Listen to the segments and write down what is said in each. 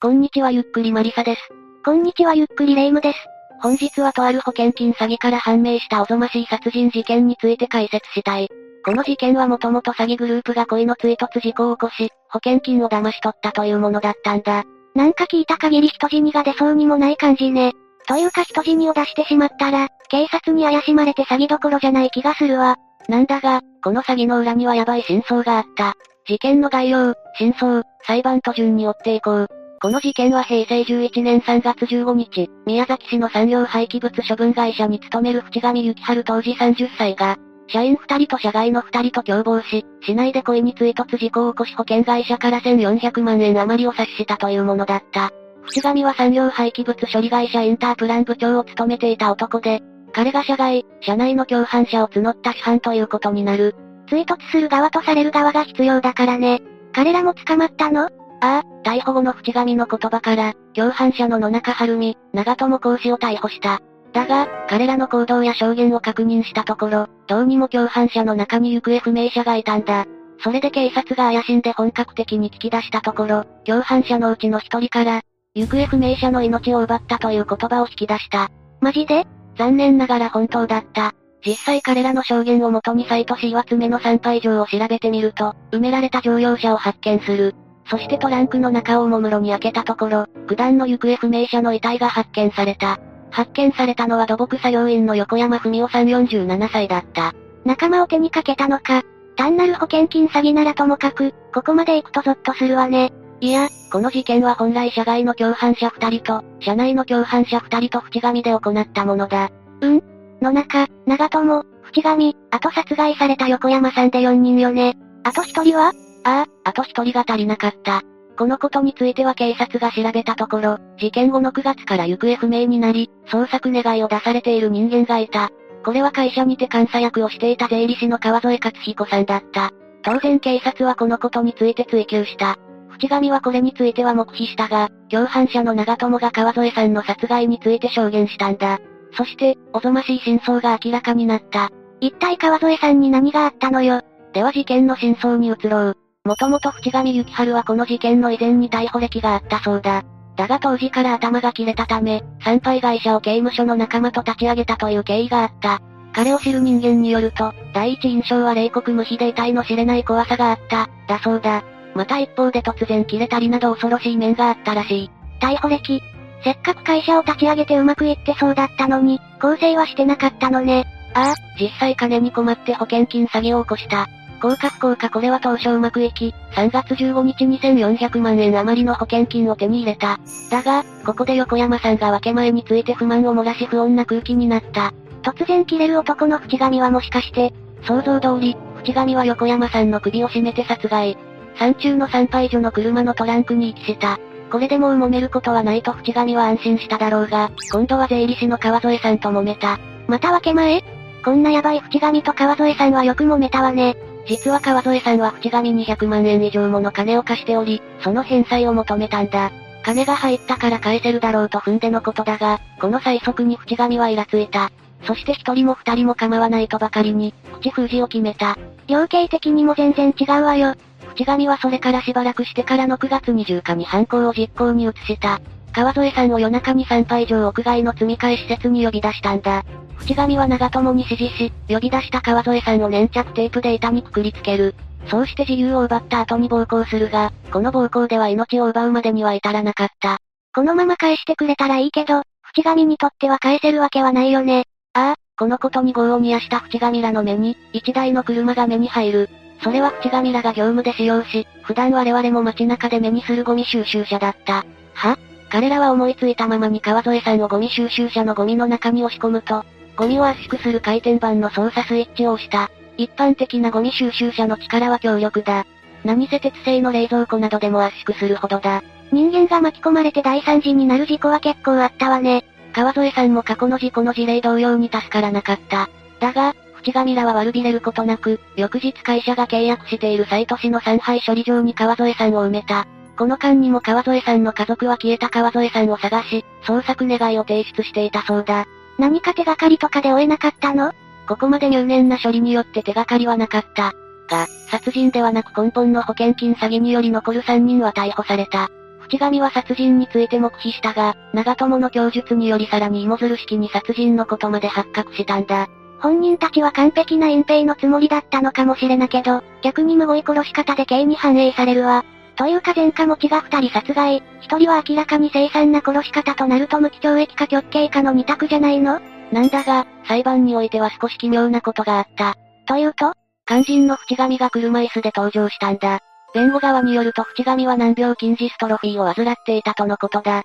こんにちはゆっくりマリサです。こんにちはゆっくりレイムです。本日はとある保険金詐欺から判明したおぞましい殺人事件について解説したい。この事件はもともと詐欺グループが恋の追突事故を起こし、保険金を騙し取ったというものだったんだ。なんか聞いた限り人死にが出そうにもない感じね。というか人死にを出してしまったら、警察に怪しまれて詐欺どころじゃない気がするわ。なんだが、この詐欺の裏にはヤバい真相があった。事件の概要、真相、裁判と順に追っていこう。この事件は平成11年3月15日、宮崎市の産業廃棄物処分会社に勤める淵上幸春当時30歳が、社員2人と社外の2人と共謀し、市内で故意に追突事故を起こし保険会社から1400万円余りを察したというものだった。淵上は産業廃棄物処理会社インタープラン部長を務めていた男で、彼が社外、社内の共犯者を募った主犯ということになる。追突する側とされる側が必要だからね。彼らも捕まったの？ああ、逮捕後の淵上の言葉から、共犯者の野中晴美、長友講師を逮捕した。だが、彼らの行動や証言を確認したところ、どうにも共犯者の中に行方不明者がいたんだ。それで警察が怪しんで本格的に聞き出したところ、共犯者のうちの一人から、行方不明者の命を奪ったという言葉を引き出した。マジで？残念ながら本当だった。実際彼らの証言をもとにサイト C は爪の参拝場を調べてみると、埋められた乗用車を発見する。そしてトランクの中をおもむろに開けたところ、九段の行方不明者の遺体が発見された。発見されたのは土木作業員の横山文夫さん47歳だった。仲間を手にかけたのか。単なる保険金詐欺ならともかく、ここまで行くとゾッとするわね。いや、この事件は本来社外の共犯者二人と、社内の共犯者二人と淵上で行ったものだ。うん？野中、長友、淵上、あと殺害された横山さんで4人よね。あと一人はああ、あと一人が足りなかった。このことについては警察が調べたところ、事件後の9月から行方不明になり、捜索願いを出されている人間がいた。これは会社にて監査役をしていた税理士の川添克彦さんだった。当然警察はこのことについて追及した。淵上はこれについては黙秘したが、共犯者の長友が川添さんの殺害について証言したんだ。そして、おぞましい真相が明らかになった。一体川添さんに何があったのよ。では事件の真相に移ろう。もともと淵上幸春はこの事件の以前に逮捕歴があったそうだ。だが当時から頭が切れたため、参拝会社を刑務所の仲間と立ち上げたという経緯があった。彼を知る人間によると、第一印象は冷酷無比で痛いの知れない怖さがあった、だそうだ。また一方で突然切れたりなど恐ろしい面があったらしい。逮捕歴。せっかく会社を立ち上げてうまくいってそうだったのに、構成はしてなかったのね。ああ、実際金に困って保険金詐欺を起こした。降格効果これは当初うまくいき、3月15日2400万円余りの保険金を手に入れた。だが、ここで横山さんが分け前について不満を漏らし不穏な空気になった。突然切れる男の淵上はもしかして、想像通り、淵上は横山さんの首を絞めて殺害。山中の参拝所の車のトランクに遺棄した。これでもう揉めることはないと淵上は安心しただろうが、今度は税理士の川添さんと揉めた。また分け前？こんなヤバい淵上と川添さんはよく揉めたわね。実は川添さんは淵上200万円以上もの金を貸しており、その返済を求めたんだ。金が入ったから返せるだろうと踏んでのことだが、この催促に淵上はイラついた。そして一人も二人も構わないとばかりに、口封じを決めた。量刑的にも全然違うわよ。淵上はそれからしばらくしてからの9月20日に犯行を実行に移した。川添さんを夜中に参拝場屋外の積み替え施設に呼び出したんだ。淵上は長友に指示し、呼び出した川添さんを粘着テープで板にくくりつける。そうして自由を奪った後に暴行するが、この暴行では命を奪うまでには至らなかった。このまま返してくれたらいいけど、淵上にとっては返せるわけはないよね。ああ、このことに業を煮やした淵上らの目に、一台の車が目に入る。それは淵上らが業務で使用し、普段我々も街中で目にするゴミ収集車だった。は？彼らは思いついたままに川添さんをゴミ収集車のゴミの中に押し込むと、ゴミを圧縮する回転板の操作スイッチを押した。一般的なゴミ収集車の力は強力だ。何せ鉄製の冷蔵庫などでも圧縮するほどだ。人間が巻き込まれて大惨事になる事故は結構あったわね。川添さんも過去の事故の事例同様に助からなかった。だが、淵上らは悪びれることなく、翌日会社が契約している西都市の産廃処理場に川添さんを埋めた。この間にも川添さんの家族は消えた川添さんを探し、捜索願いを提出していたそうだ。何か手がかりとかで追えなかったの？ここまで入念な処理によって手がかりはなかった。が、殺人ではなく根本の保険金詐欺により残る3人は逮捕された。淵上は殺人について黙秘したが、長友の供述によりさらに芋づる式に殺人のことまで発覚したんだ。本人たちは完璧な隠蔽のつもりだったのかもしれなけど、逆に無語い殺し方で刑に反映されるわ。というか前科持ちが二人殺害、一人は明らかに凄惨な殺し方となると無期懲役か極刑かの二択じゃないの？なんだが、裁判においては少し奇妙なことがあった。というと？肝心の淵上が車椅子で登場したんだ。弁護側によると淵上は難病筋ジストロフィーを患っていたとのことだ。知っ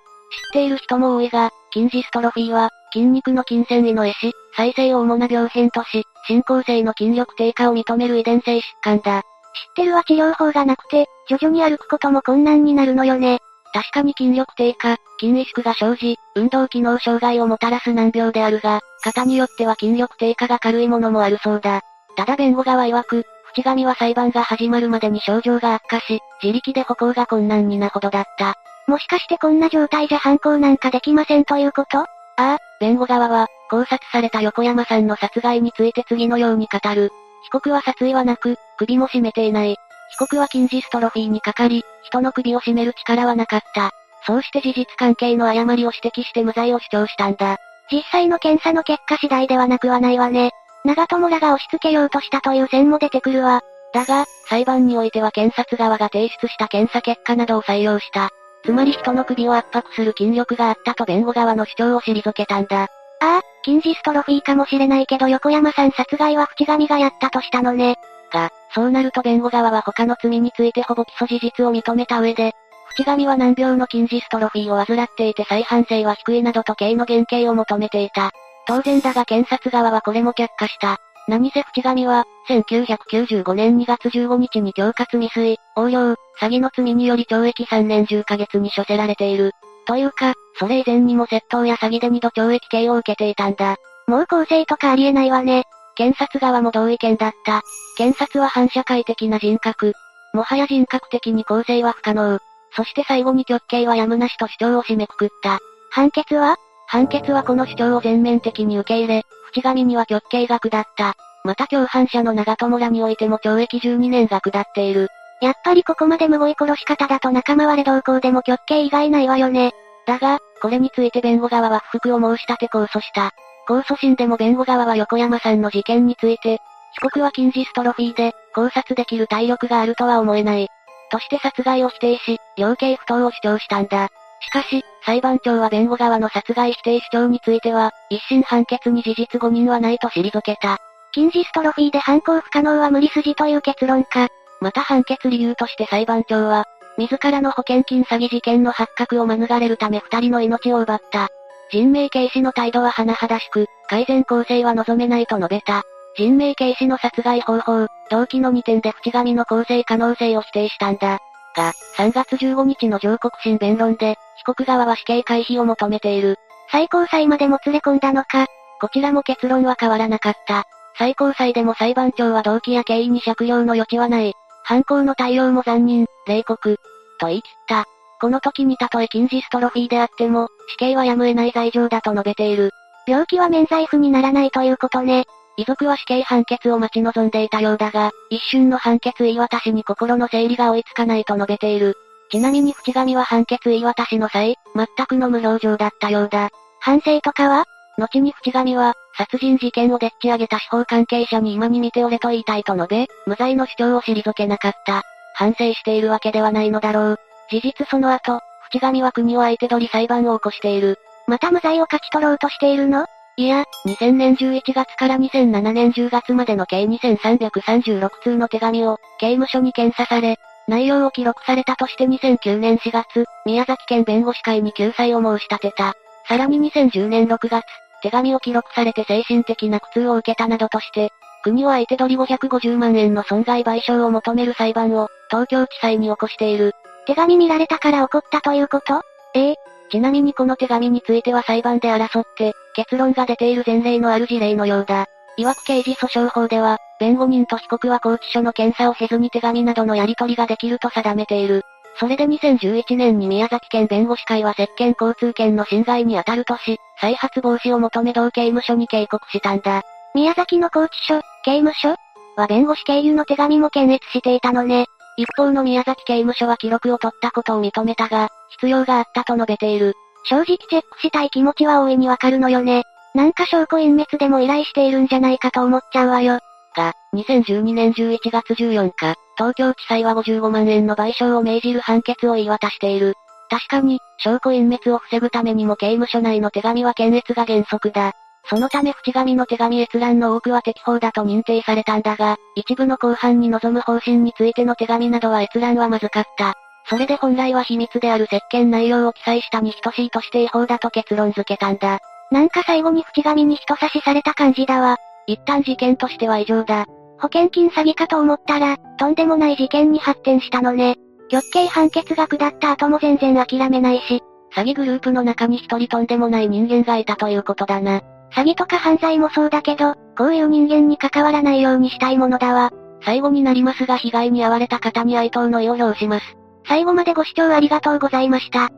ている人も多いが、筋ジストロフィーは、筋肉の筋繊維の壊死、再生を主な病変とし、進行性の筋力低下を認める遺伝性疾患だ。知ってるは治療法がなくて、徐々に歩くことも困難になるのよね。確かに筋力低下、筋萎縮が生じ、運動機能障害をもたらす難病であるが、方によっては筋力低下が軽いものもあるそうだ。ただ弁護側曰く、淵上は裁判が始まるまでに症状が悪化し、自力で歩行が困難になほどだった。もしかしてこんな状態じゃ犯行なんかできませんということ？ああ、弁護側は、考察された横山さんの殺害について次のように語る。被告は殺意はなく、首も絞めていない。被告は筋ジストロフィーにかかり、人の首を絞める力はなかった。そうして事実関係の誤りを指摘して無罪を主張したんだ。実際の検査の結果次第ではなくはないわね。長友らが押し付けようとしたという線も出てくるわ。だが、裁判においては検察側が提出した検査結果などを採用した。つまり人の首を圧迫する筋力があったと弁護側の主張を退けたんだ。ああ、筋ジストロフィーかもしれないけど横山さん殺害は淵上がやったとしたのね。が、そうなると弁護側は他の罪についてほぼ起訴事実を認めた上で、淵上は難病の筋ジストロフィーを患っていて再犯性は低いなどと刑の減刑を求めていた。当然だが検察側はこれも却下した。何せ淵上は、1995年2月15日に恐喝未遂、横領、詐欺の罪により懲役3年10ヶ月に処せられている。というか、それ以前にも窃盗や詐欺で2度懲役刑を受けていたんだ。もう構成とかありえないわね。検察側も同意見だった。検察は反社会的な人格。もはや人格的に構成は不可能。そして最後に極刑はやむなしと主張を締めくくった。判決は？判決はこの主張を全面的に受け入れ、淵上には極刑が下った。また共犯者の長友らにおいても懲役12年が下っている。やっぱりここまで無語い殺し方だと仲間割れ同行でも極刑以外ないわよね。だが、これについて弁護側は不服を申し立て控訴した。控訴審でも弁護側は横山さんの事件について、被告は筋ジストロフィーで、考察できる体力があるとは思えない。として殺害を否定し、量刑不当を主張したんだ。しかし、裁判長は弁護側の殺害否定主張については、一審判決に事実誤認はないと退けた。筋ジストロフィーで犯行不可能は無理筋という結論か。また判決理由として裁判長は、自らの保険金詐欺事件の発覚を免れるため二人の命を奪った。人命軽視の態度は甚だしく、改善構成は望めないと述べた。人命軽視の殺害方法、動機の2点で淵上の構成可能性を否定したんだ。が、3月15日の上告審弁論で、被告側は死刑回避を求めている。最高裁までも連れ込んだのか。こちらも結論は変わらなかった。最高裁でも裁判長は動機や経緯に借用の余地はない。犯行の対応も残忍、冷酷、と言い切った。この時にたとえ筋ジストロフィーであっても、死刑はやむを得ない罪状だと述べている。病気は免罪符にならないということね。遺族は死刑判決を待ち望んでいたようだが、一瞬の判決言い渡しに心の整理が追いつかないと述べている。ちなみに淵上は判決言い渡しの際、全くの無表情だったようだ。反省とかは？後に淵上は、殺人事件をでっち上げた司法関係者に今に見ておれと言いたいと述べ、無罪の主張を退けなかった。反省しているわけではないのだろう。事実その後、淵上は国を相手取り裁判を起こしている。また無罪を勝ち取ろうとしているの？いや、2000年11月から2007年10月までの計2336通の手紙を、刑務所に検査され、内容を記録されたとして2009年4月、宮崎県弁護士会に救済を申し立てた。さらに2010年6月、手紙を記録されて精神的な苦痛を受けたなどとして、国を相手取り550万円の損害賠償を求める裁判を、東京地裁に起こしている。手紙見られたから怒ったということ？ええ。ちなみにこの手紙については裁判で争って、結論が出ている前例のある事例のようだ。いわく刑事訴訟法では、弁護人と被告は拘置所の検査を経ずに手紙などのやり取りができると定めている。それで2011年に宮崎県弁護士会は接見交通権の侵害に当たるとし、再発防止を求め同刑務所に警告したんだ。宮崎の拘置所、刑務所？は弁護士経由の手紙も検閲していたのね。一方の宮崎刑務所は記録を取ったことを認めたが、必要があったと述べている。正直チェックしたい気持ちは大いにわかるのよね。なんか証拠隠滅でも依頼しているんじゃないかと思っちゃうわよ。が、2012年11月14日、東京地裁は55万円の賠償を命じる判決を言い渡している。確かに、証拠隠滅を防ぐためにも刑務所内の手紙は検閲が原則だ。そのため淵上の手紙閲覧の多くは適法だと認定されたんだが、一部の後半に臨む方針についての手紙などは閲覧はまずかった。それで本来は秘密である石鹸内容を記載したに等しいとして違法だと結論付けたんだ。なんか最後に淵上に人差しされた感じだわ。一旦事件としては異常だ。保険金詐欺かと思ったら、とんでもない事件に発展したのね。極刑判決が下った後も全然諦めないし、詐欺グループの中に一人とんでもない人間がいたということだな。詐欺とか犯罪もそうだけど、こういう人間に関わらないようにしたいものだわ。最後になりますが被害に遭われた方に哀悼の意を表します。最後までご視聴ありがとうございました。